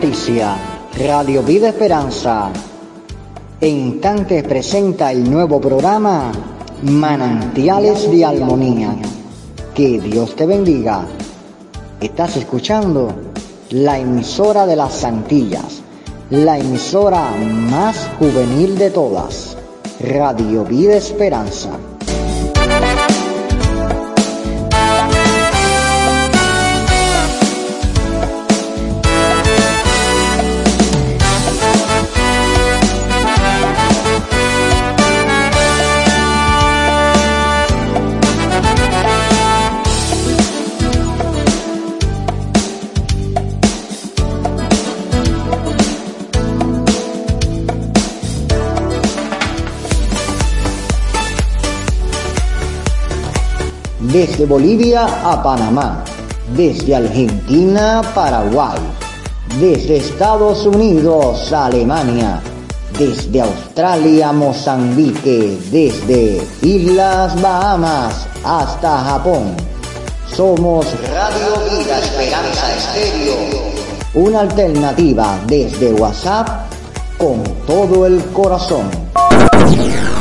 Noticia. Radio Vida Esperanza en instantes presenta el nuevo programa Manantiales de Armonía. Que Dios te bendiga. Estás escuchando la emisora de las Santillas, la emisora más juvenil de todas, Radio Vida Esperanza. Desde Bolivia a Panamá, desde Argentina a Paraguay, desde Estados Unidos a Alemania, desde Australia a Mozambique, desde Islas Bahamas hasta Japón. Somos Radio Vida Esperanza Estéreo, una alternativa desde WhatsApp con todo el corazón.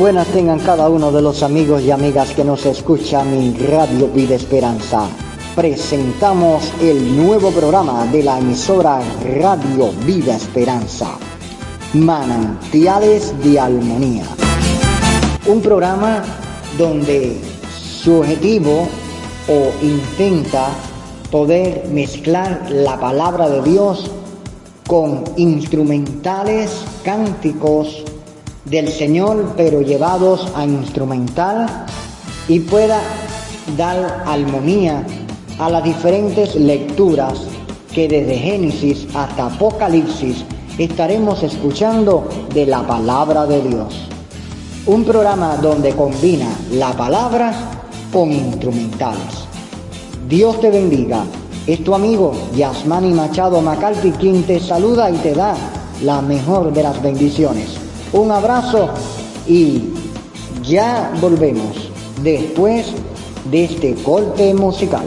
Buenas tengan cada uno de los amigos y amigas que nos escuchan en Radio Vida Esperanza. Presentamos el nuevo programa de la emisora Radio Vida Esperanza, Manantiales de Armonía. Un programa donde su objetivo o intenta poder mezclar la palabra de Dios con instrumentales, cánticos, del Señor, pero llevados a instrumental y pueda dar armonía a las diferentes lecturas que desde Génesis hasta Apocalipsis estaremos escuchando de la palabra de Dios. Un programa donde combina la palabra con instrumentales. Dios te bendiga. Es tu amigo Yasmani Machado Macalpi quien te saluda y te da la mejor de las bendiciones. Un abrazo y ya volvemos después de este corte musical.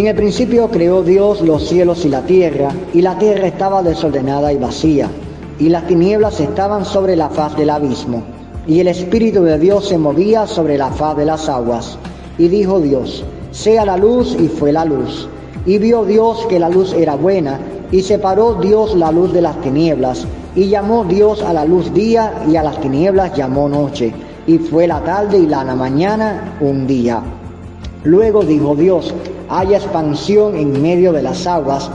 En el principio creó Dios los cielos y la tierra, y la tierra estaba desordenada y vacía, y las tinieblas estaban sobre la faz del abismo, y el Espíritu de Dios se movía sobre la faz de las aguas. Y dijo Dios, sea la luz, y fue la luz. Y vio Dios que la luz era buena, y separó Dios la luz de las tinieblas, y llamó Dios a la luz día, y a las tinieblas llamó noche. Y fue la tarde y la mañana un día. Luego dijo Dios, haya expansión en medio de las aguas,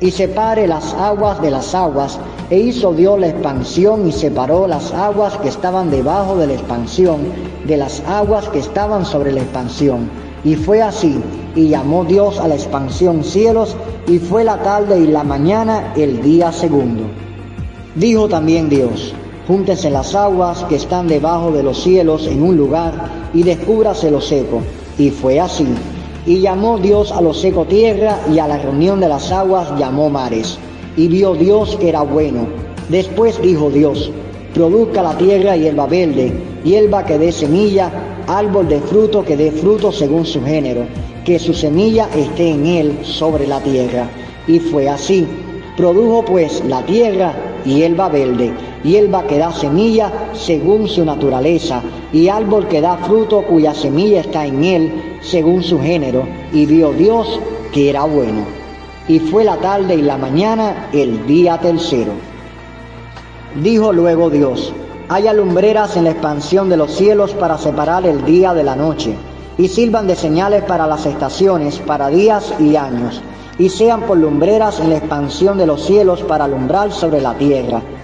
y separe las aguas de las aguas, e hizo Dios la expansión y separó las aguas que estaban debajo de la expansión de las aguas que estaban sobre la expansión. Y fue así, y llamó Dios a la expansión cielos, y fue la tarde y la mañana el día segundo. Dijo también Dios, júntense las aguas que están debajo de los cielos en un lugar, y descúbrase lo seco. Y fue así. Y llamó Dios a lo seco tierra, y a la reunión de las aguas llamó mares. Y vio Dios que era bueno. Después dijo Dios, produzca la tierra hierba verde, hierba que dé semilla, árbol de fruto que dé fruto según su género, que su semilla esté en él sobre la tierra. Y fue así. Produjo pues la tierra hierba verde, hierba que da semilla según su naturaleza, y árbol que da fruto cuya semilla está en él según su género, y vio Dios que era bueno. Y fue la tarde y la mañana el día tercero. Dijo luego Dios, haya lumbreras en la expansión de los cielos para separar el día de la noche, y sirvan de señales para las estaciones, para días y años, y sean por lumbreras en la expansión de los cielos para alumbrar sobre la tierra.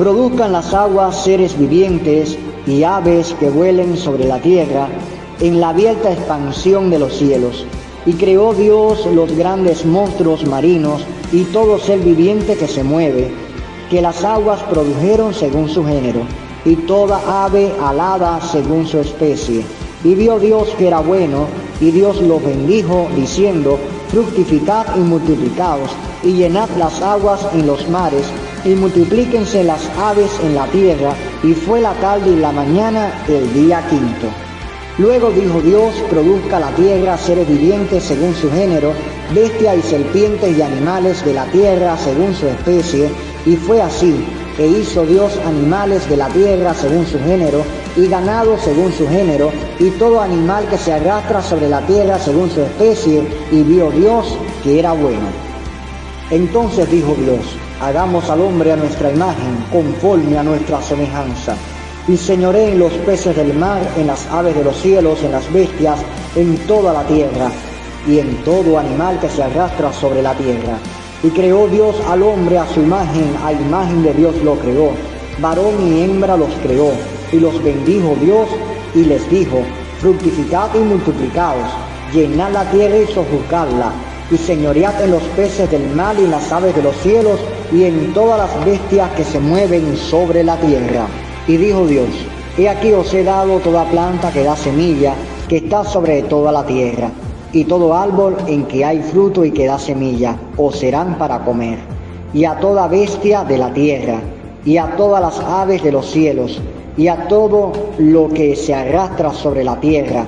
produzcan las aguas seres vivientes y aves que vuelen sobre la tierra en la abierta expansión de los cielos. Y creó Dios los grandes monstruos marinos y todo ser viviente que se mueve, que las aguas produjeron según su género, y toda ave alada según su especie. Y vio Dios que era bueno, y Dios los bendijo, diciendo, fructificad y multiplicaos, y llenad las aguas en los mares, y multiplíquense las aves en la tierra, y fue la tarde y la mañana el día quinto. Luego dijo Dios, produzca la tierra seres vivientes según su género, bestias y serpientes y animales de la tierra según su especie, y fue así, e hizo Dios animales de la tierra según su género, y ganado según su género, y todo animal que se arrastra sobre la tierra según su especie, y vio Dios que era bueno. Entonces dijo Dios, hagamos al hombre a nuestra imagen, conforme a nuestra semejanza, y señoré en los peces del mar, en las aves de los cielos, en las bestias, en toda la tierra, y en todo animal que se arrastra sobre la tierra. Y creó Dios al hombre a su imagen, a imagen de Dios lo creó. Varón y hembra los creó, y los bendijo Dios, y les dijo, fructificad y multiplicaos, llenad la tierra y sojuzgadla, y señoread en los peces del mar y en las aves de los cielos, y en todas las bestias que se mueven sobre la tierra. Y dijo Dios, he aquí os he dado toda planta que da semilla, que está sobre toda la tierra y todo árbol en que hay fruto y que da semilla, os serán para comer, y a toda bestia de la tierra, y a todas las aves de los cielos, y a todo lo que se arrastra sobre la tierra,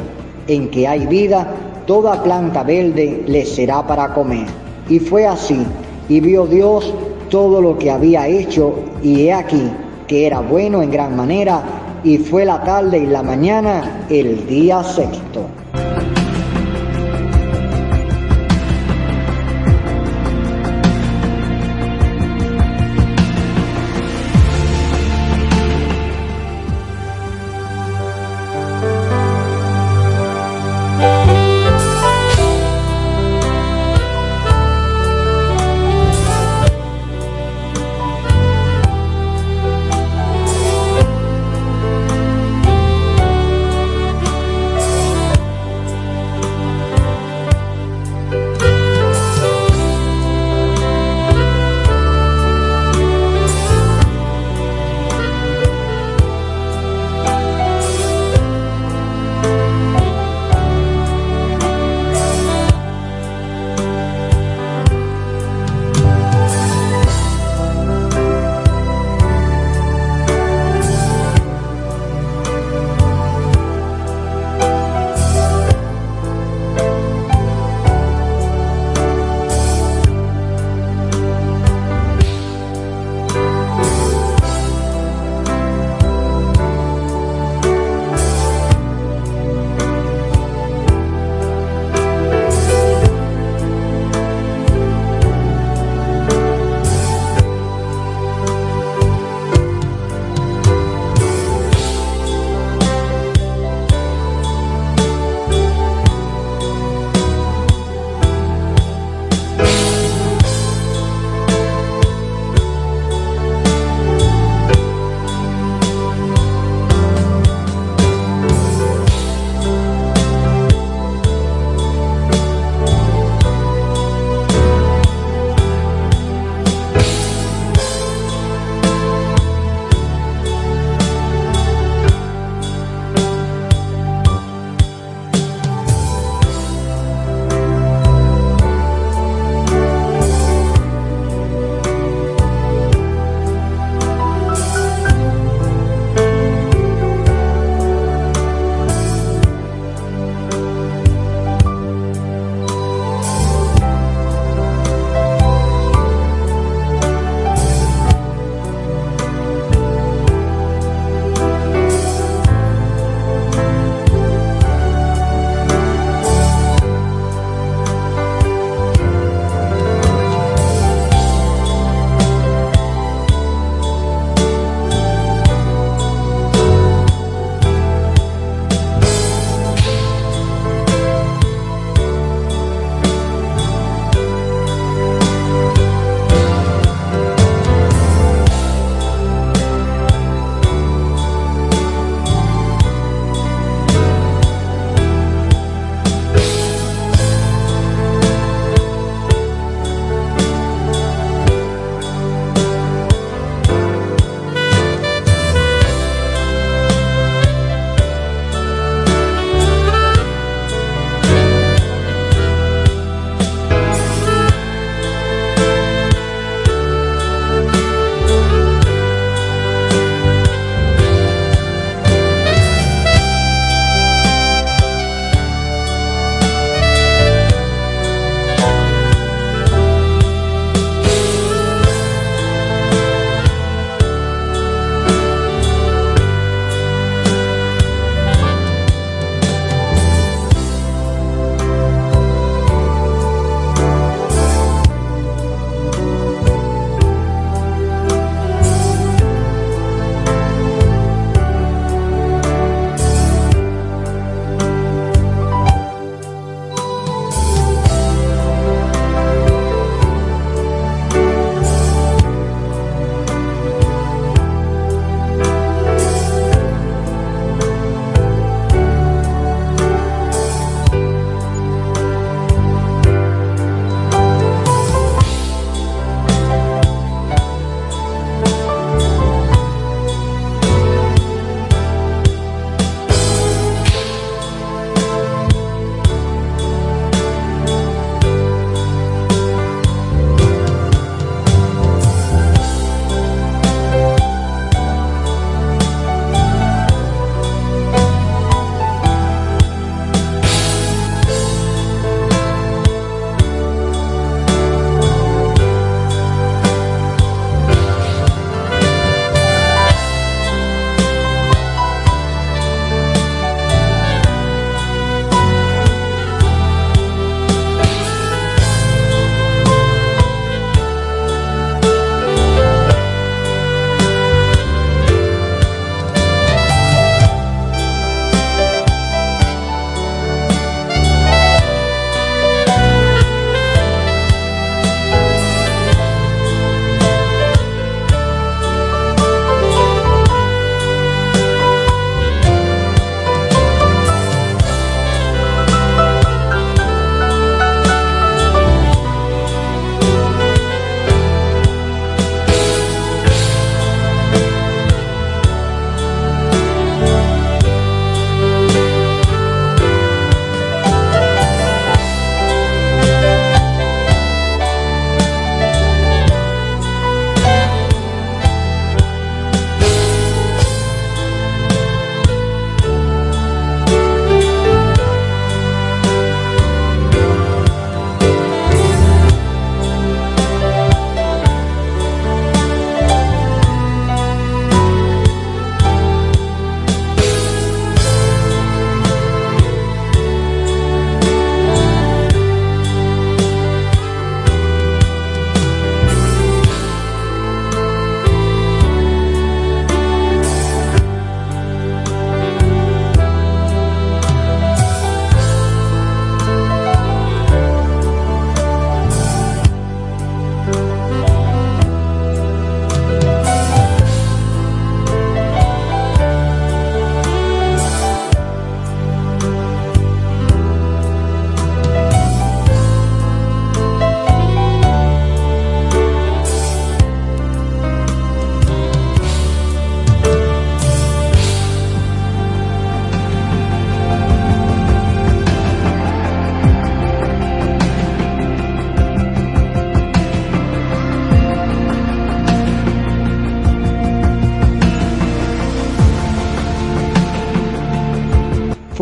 en que hay vida, toda planta verde les será para comer. Y fue así, y vio Dios todo lo que había hecho, y he aquí que era bueno en gran manera, y fue la tarde y la mañana el día sexto.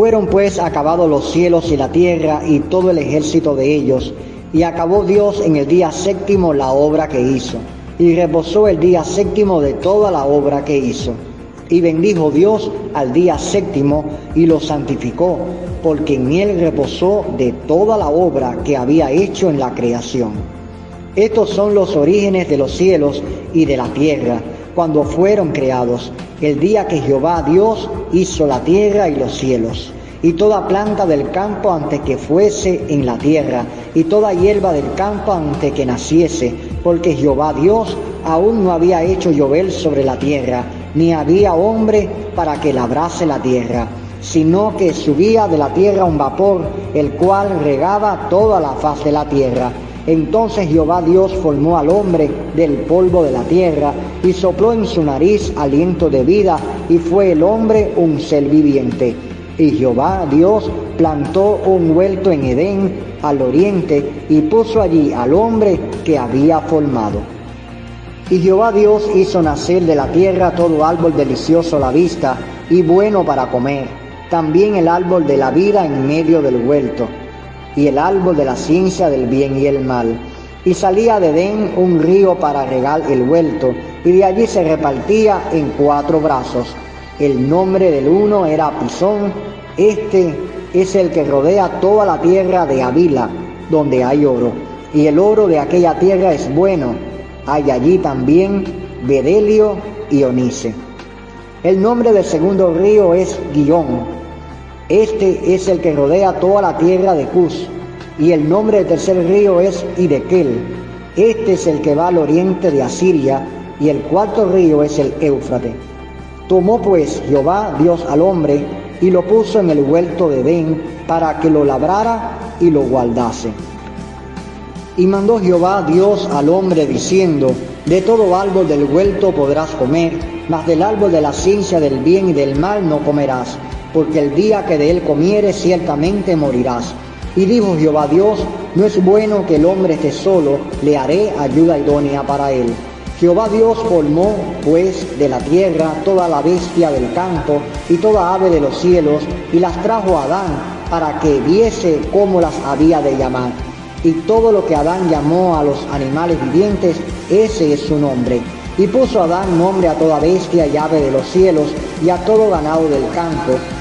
Fueron pues acabados los cielos y la tierra y todo el ejército de ellos, y acabó Dios en el día séptimo la obra que hizo, y reposó el día séptimo de toda la obra que hizo. Y bendijo Dios al día séptimo y lo santificó, porque en él reposó de toda la obra que había hecho en la creación. Estos son los orígenes de los cielos y de la tierra, cuando fueron creados, el día que Jehová Dios hizo la tierra y los cielos, y toda planta del campo antes que fuese en la tierra, y toda hierba del campo antes que naciese, porque Jehová Dios aún no había hecho llover sobre la tierra, ni había hombre para que labrase la tierra, sino que subía de la tierra un vapor, el cual regaba toda la faz de la tierra. Entonces Jehová Dios formó al hombre del polvo de la tierra y sopló en su nariz aliento de vida y fue el hombre un ser viviente. Y Jehová Dios plantó un huerto en Edén al oriente y puso allí al hombre que había formado. Y Jehová Dios hizo nacer de la tierra todo árbol delicioso a la vista y bueno para comer, también el árbol de la vida en medio del huerto, y el árbol de la ciencia del bien y el mal. Y salía de Edén un río para regar el huerto, y de allí se repartía en cuatro brazos. El nombre del uno era Pisón, este es el que rodea toda la tierra de Avila, donde hay oro, y el oro de aquella tierra es bueno hay allí también Bedelio y Onice. El nombre del segundo río es Guión. Este es el que rodea toda la tierra de Cus. Y el nombre del tercer río es Idequel. Este es el que va al oriente de Asiria. Y el cuarto río es el Éufrate. Tomó pues Jehová Dios al hombre y lo puso en el huerto de Edén para que lo labrara y lo guardase. Y mandó Jehová Dios al hombre diciendo, de todo árbol del huerto podrás comer, mas del árbol de la ciencia del bien y del mal no comerás, porque el día que de él comieres ciertamente morirás. Y dijo Jehová Dios, no es bueno que el hombre esté solo, le haré ayuda idónea para él. Jehová Dios formó, pues, de la tierra toda la bestia del campo y toda ave de los cielos, y las trajo a Adán, para que viese cómo las había de llamar y todo lo que Adán llamó a los animales vivientes, ese es su nombre. Y puso Adán nombre a toda bestia y ave de los cielos y a todo ganado del campo,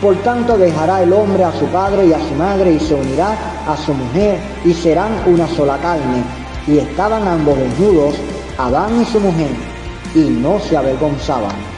Por tanto dejará el hombre a su padre y a su madre y se unirá a su mujer y serán una sola carne. Y estaban ambos desnudos, Adán y su mujer, y no se avergonzaban.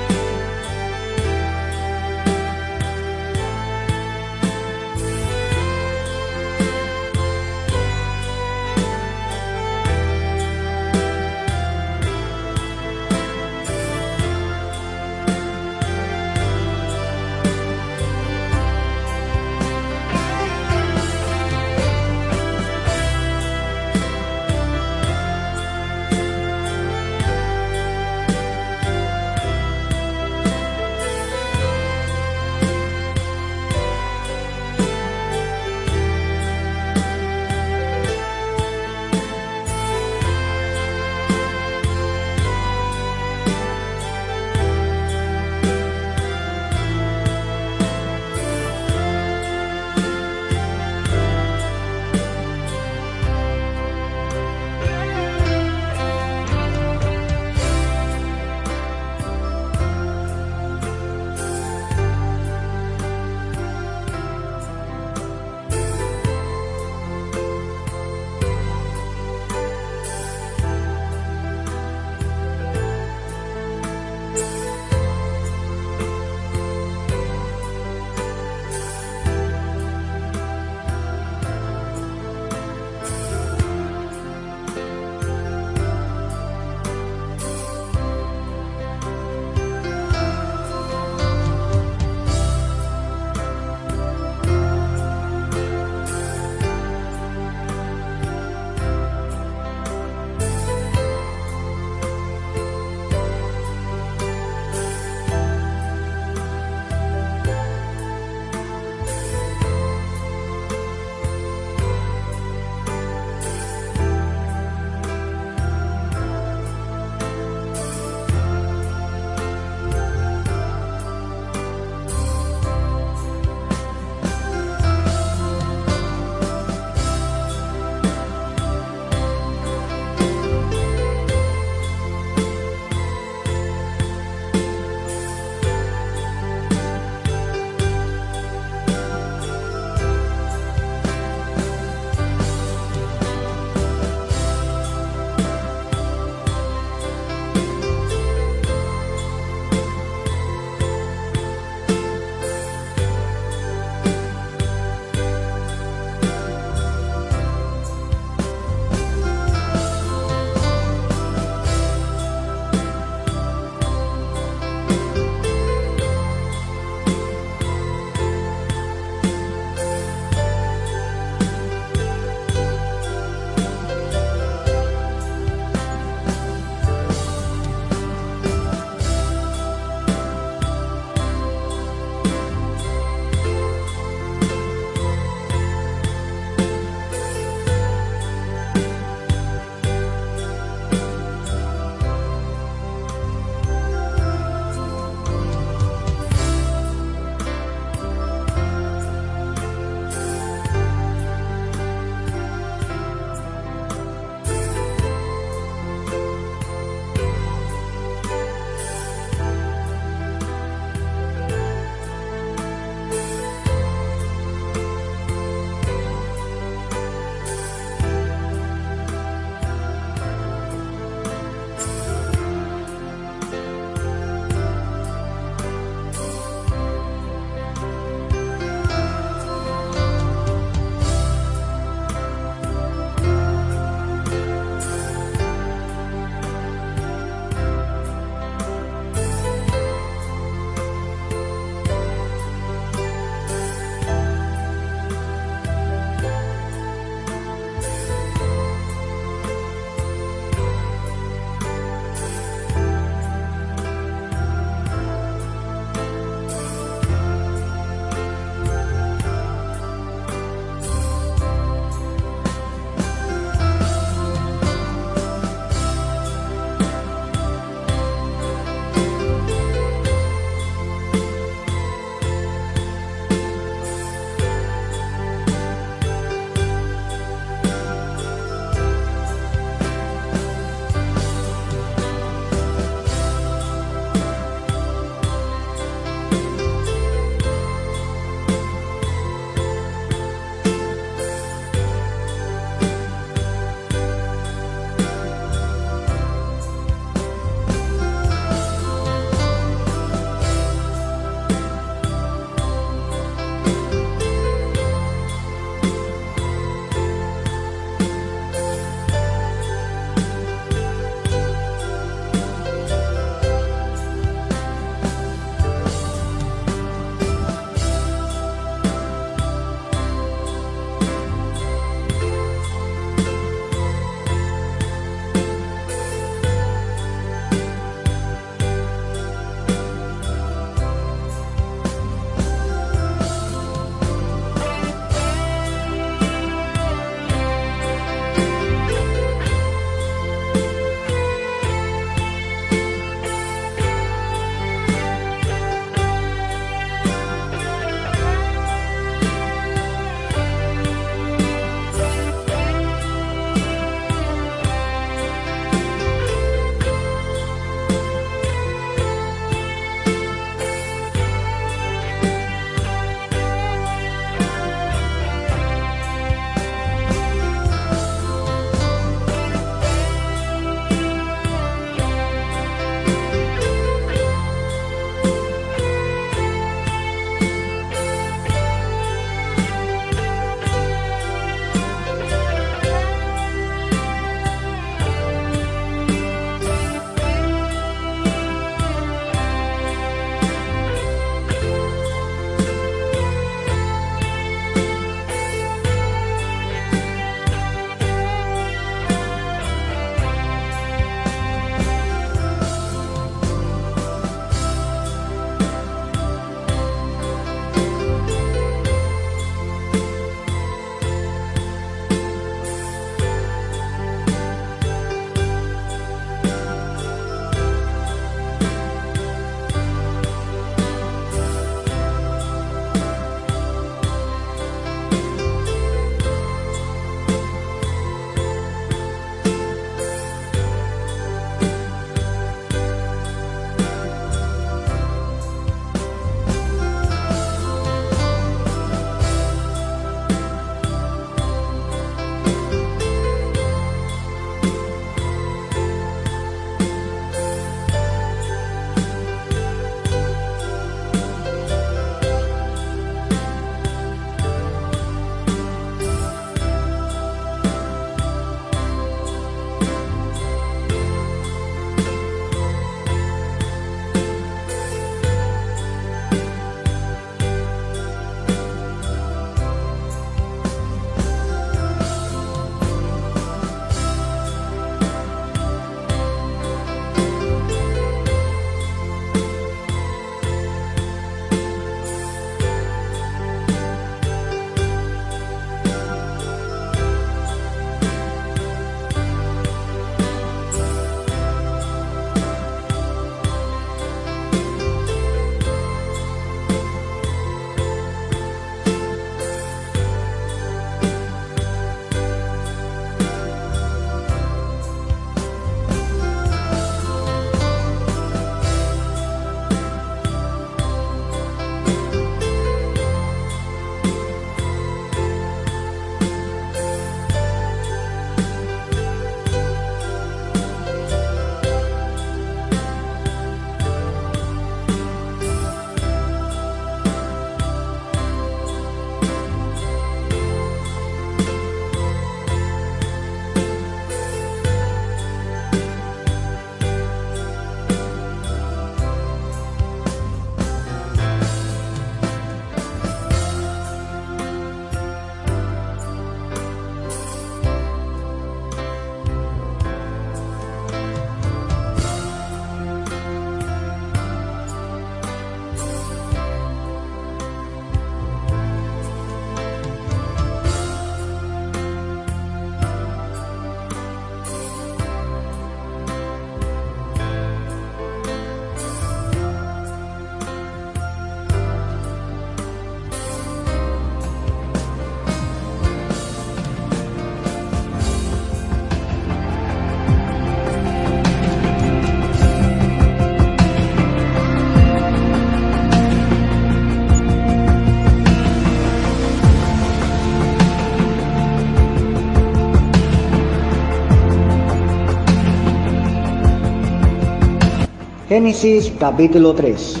Génesis capítulo 3.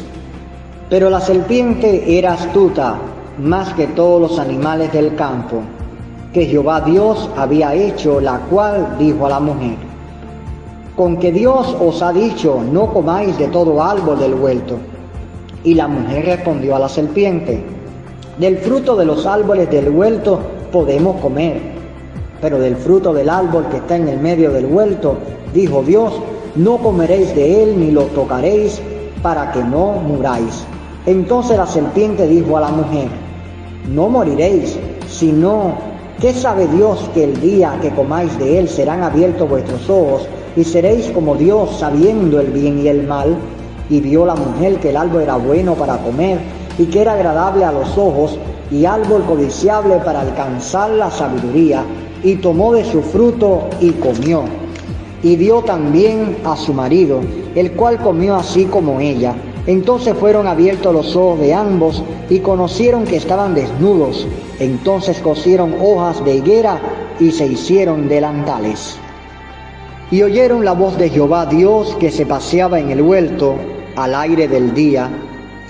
Pero la serpiente era astuta más que todos los animales del campo que Jehová Dios había hecho, la cual dijo a la mujer, con que Dios os ha dicho, no comáis de todo árbol del huerto. Y la mujer respondió a la serpiente, del fruto de los árboles del huerto podemos comer, pero del fruto del árbol que está en el medio del huerto, dijo Dios, no comeréis de él ni lo tocaréis para que no muráis. Entonces la serpiente dijo a la mujer, no moriréis, sino ¿qué sabe Dios que el día que comáis de él serán abiertos vuestros ojos y seréis como Dios sabiendo el bien y el mal? Y vio la mujer que el árbol era bueno para comer y que era agradable a los ojos y árbol codiciable para alcanzar la sabiduría, y tomó de su fruto y comió. Y dio también a su marido, el cual comió así como ella. Entonces fueron abiertos los ojos de ambos y conocieron que estaban desnudos. Entonces cosieron hojas de higuera y se hicieron delantales. Y oyeron la voz de Jehová Dios que se paseaba en el huerto al aire del día.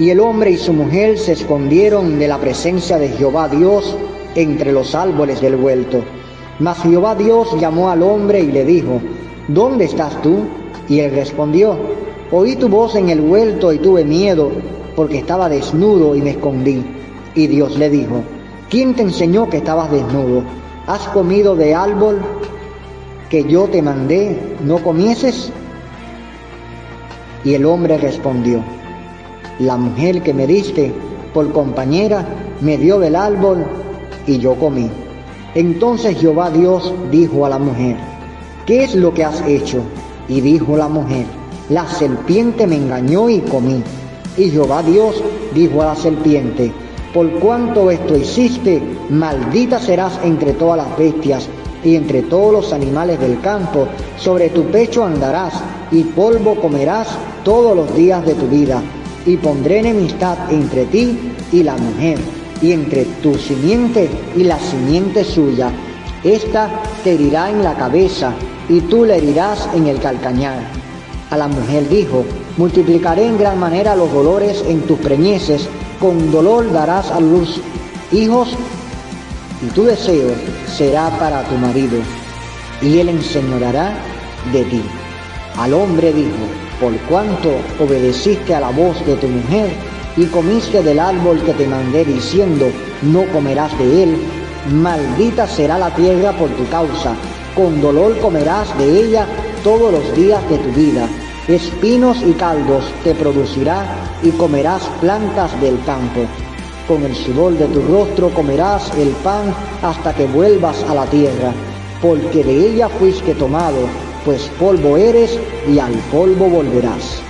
Y el hombre y su mujer se escondieron de la presencia de Jehová Dios entre los árboles del huerto. Mas Jehová Dios llamó al hombre y le dijo, ¿Dónde estás tú? Y él respondió, Oí tu voz en el huerto y tuve miedo, porque estaba desnudo y me escondí. Y Dios le dijo, ¿quién te enseñó que estabas desnudo? ¿Has comido de árbol que yo te mandé, no comieses? Y el hombre respondió, la mujer que me diste por compañera me dio del árbol y yo comí. Entonces Jehová Dios dijo a la mujer, ¿qué es lo que has hecho? Y dijo la mujer, la serpiente me engañó y comí. Y Jehová Dios dijo a la serpiente, por cuanto esto hiciste, maldita serás entre todas las bestias y entre todos los animales del campo, sobre tu pecho andarás y polvo comerás todos los días de tu vida. Y pondré enemistad entre ti y la mujer, y entre tu simiente y la simiente suya. Esta te herirá en la cabeza, y tú le herirás en el calcañar. A la mujer dijo, multiplicaré en gran manera los dolores en tus preñeces, con dolor darás a luz hijos, y tu deseo será para tu marido, y él enseñorará de ti. Al hombre dijo, por cuanto obedeciste a la voz de tu mujer y comiste del árbol que te mandé diciendo, no comerás de él, maldita será la tierra por tu causa, con dolor comerás de ella todos los días de tu vida. Espinos y caldos te producirá y comerás plantas del campo. Con el sudor de tu rostro comerás el pan hasta que vuelvas a la tierra, porque de ella fuiste tomado, pues polvo eres y al polvo volverás.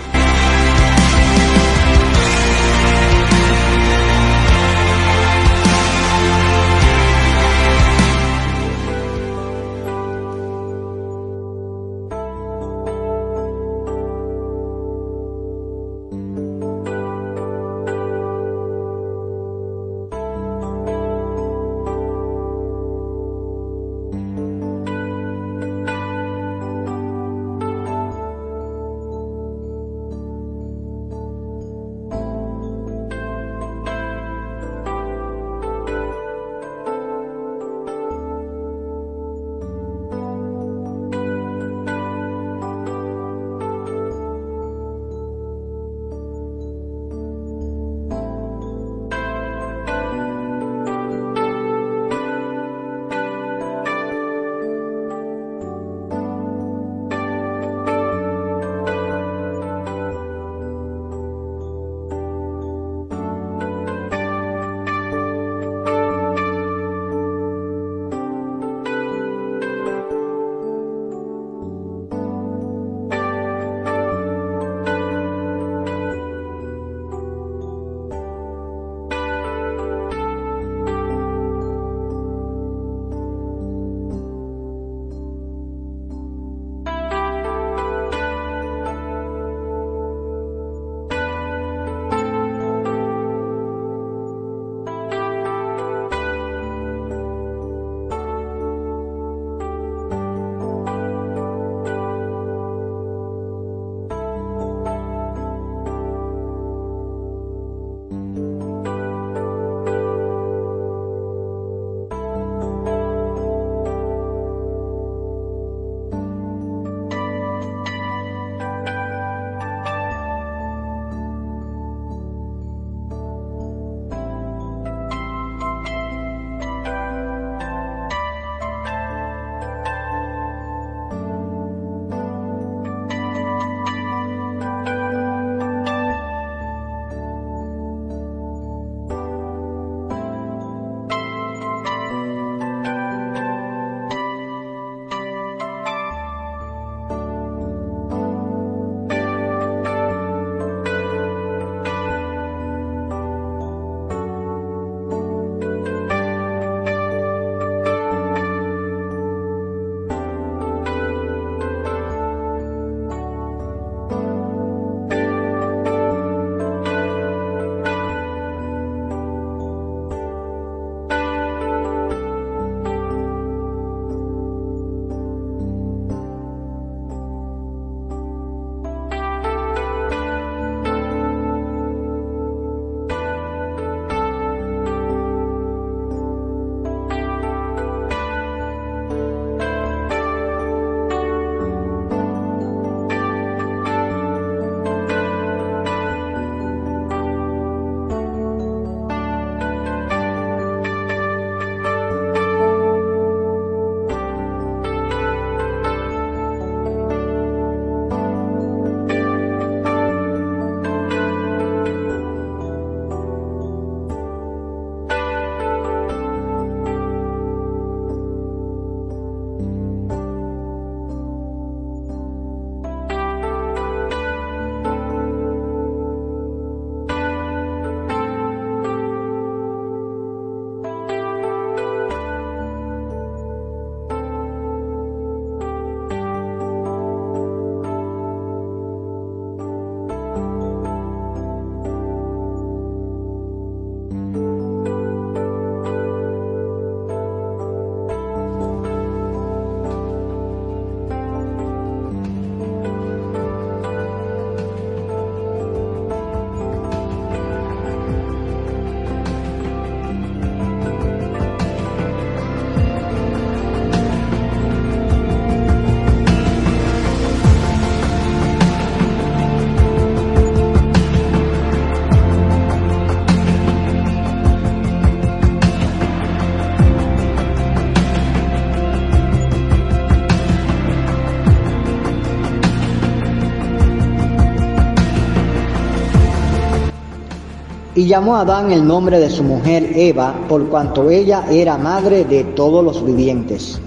Y llamó a Adán el nombre de su mujer Eva, por cuanto ella era madre de todos los vivientes.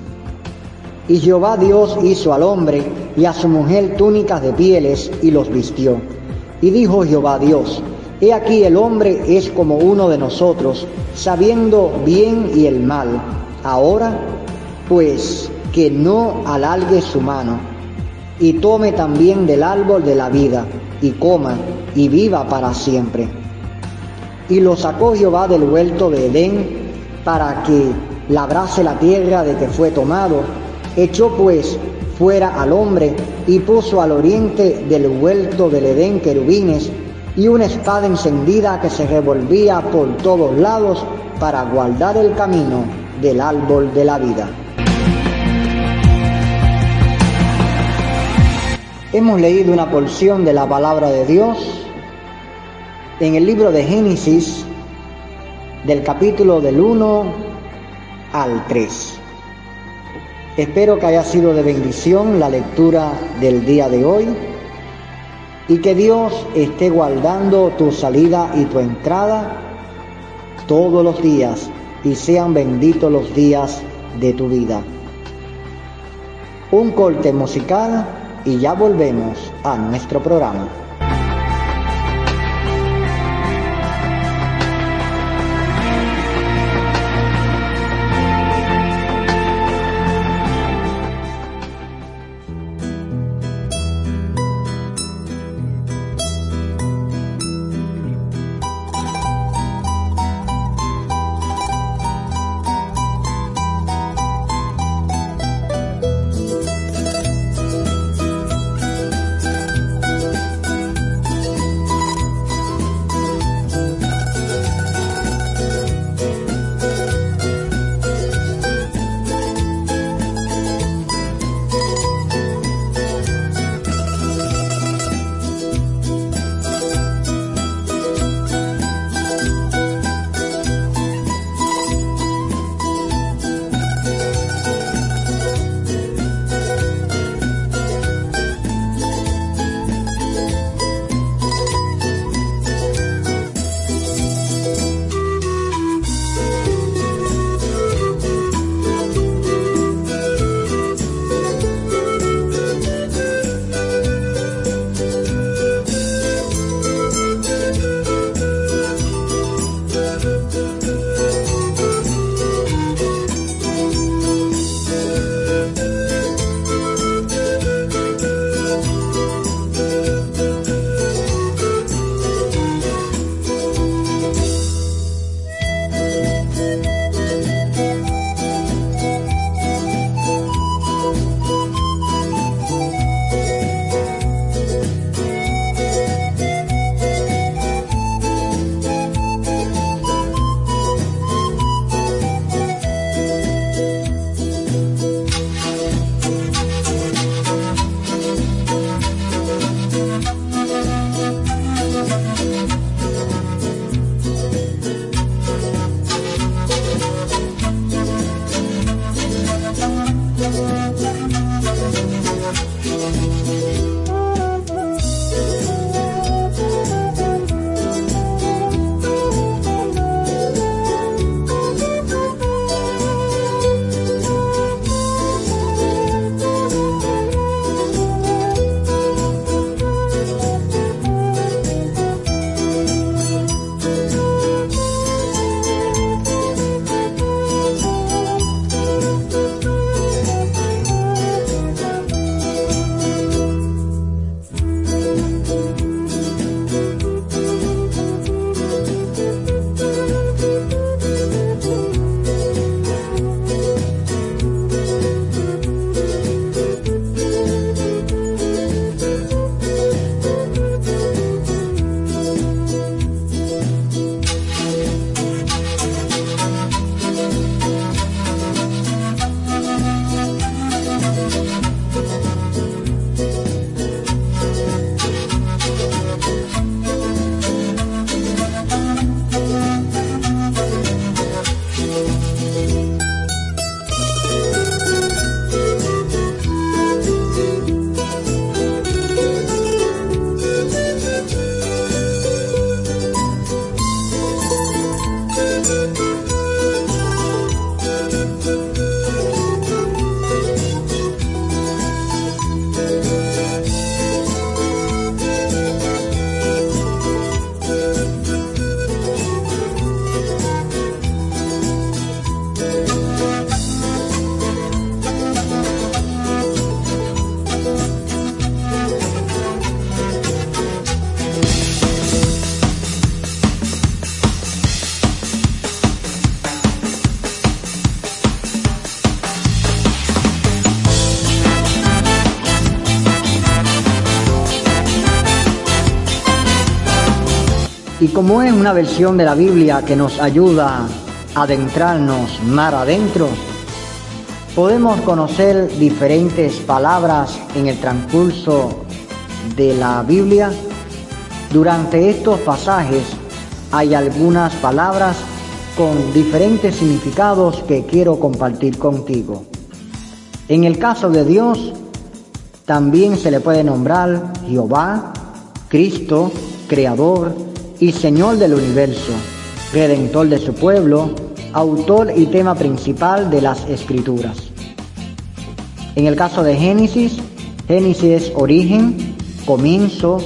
Y Jehová Dios hizo al hombre y a su mujer túnicas de pieles y los vistió. Y dijo Jehová Dios, He aquí el hombre es como uno de nosotros, sabiendo bien y el mal. Ahora, pues, que no alargue su mano, y tome también del árbol de la vida, y coma, y viva para siempre. Y lo sacó Jehová del huerto de Edén, para que labrase la tierra de que fue tomado. Echó pues fuera al hombre, y puso al oriente del huerto del Edén querubines, y una espada encendida que se revolvía por todos lados para guardar el camino del árbol de la vida. Hemos leído una porción de la palabra de Dios en el libro de Génesis del capítulo del 1 al 3. Espero que haya sido de bendición la lectura del día de hoy y que Dios esté guardando tu salida y tu entrada todos los días y sean benditos los días de tu vida. Un corte musical y ya volvemos a nuestro programa. Como es una versión de la Biblia que nos ayuda a adentrarnos mar adentro, podemos conocer diferentes palabras en el transcurso de la Biblia. Durante estos pasajes hay algunas palabras con diferentes significados que quiero compartir contigo. En el caso de Dios, también se le puede nombrar Jehová, Cristo, Creador y Señor del universo, Redentor de su pueblo, autor y tema principal de las Escrituras. En el caso de Génesis, Génesis es origen, comienzo,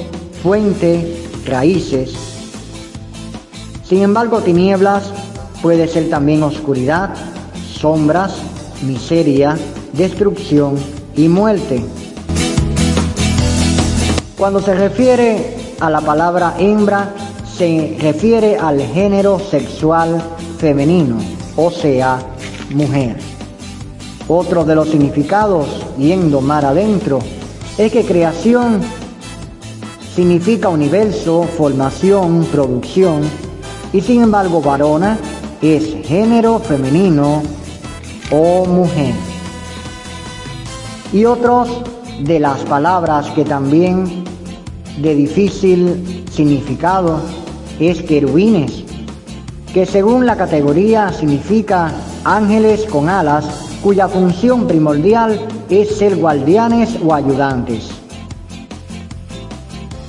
fuente, raíces. Sin embargo, tinieblas puede ser también oscuridad, sombras, miseria, destrucción y muerte. Cuando se refiere a la palabra hembra, se refiere al género sexual femenino, o sea, mujer. Otro de los significados, yendo mar adentro, es que creación significa universo, formación, producción, y sin embargo varona es género femenino o mujer. Y otros de las palabras que también de difícil significado es querubines, que según la categoría significa ángeles con alas, cuya función primordial es ser guardianes o ayudantes.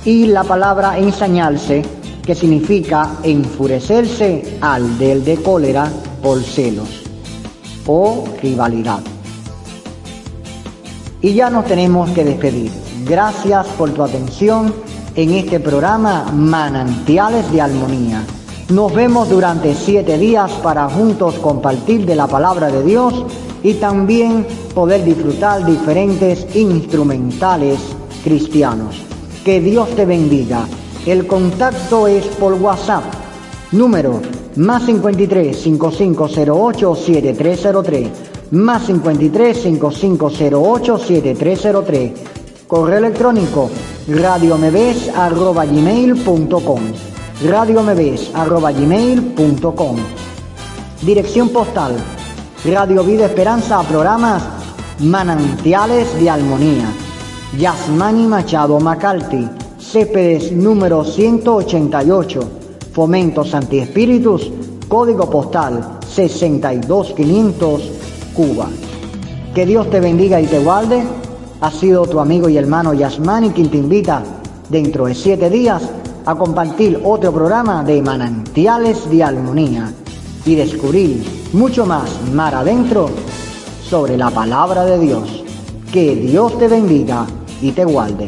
Y la palabra ensañarse, que significa enfurecerse al del de cólera por celos o rivalidad. Y ya nos tenemos que despedir. Gracias por tu atención en este programa Manantiales de Armonía. Nos vemos durante siete días para juntos compartir de la palabra de Dios y también poder disfrutar diferentes instrumentales cristianos. Que Dios te bendiga. El contacto es por WhatsApp. Número más 53 5508 7303 más 53 5508 7303 correo electrónico radiomebes.com radiomebes.com Dirección postal Radio Vida Esperanza programas Manantiales de Armonía Yasmani Machado Macalti Céspedes número 188 Fomentos Antiespíritus Código postal 62500 Cuba. Que Dios te bendiga y te guarde ha sido tu amigo y hermano Yasmani quien te invita dentro de siete días a compartir otro programa de manantiales de armonía y descubrir mucho más mar adentro sobre la palabra de Dios. Que Dios te bendiga y te guarde.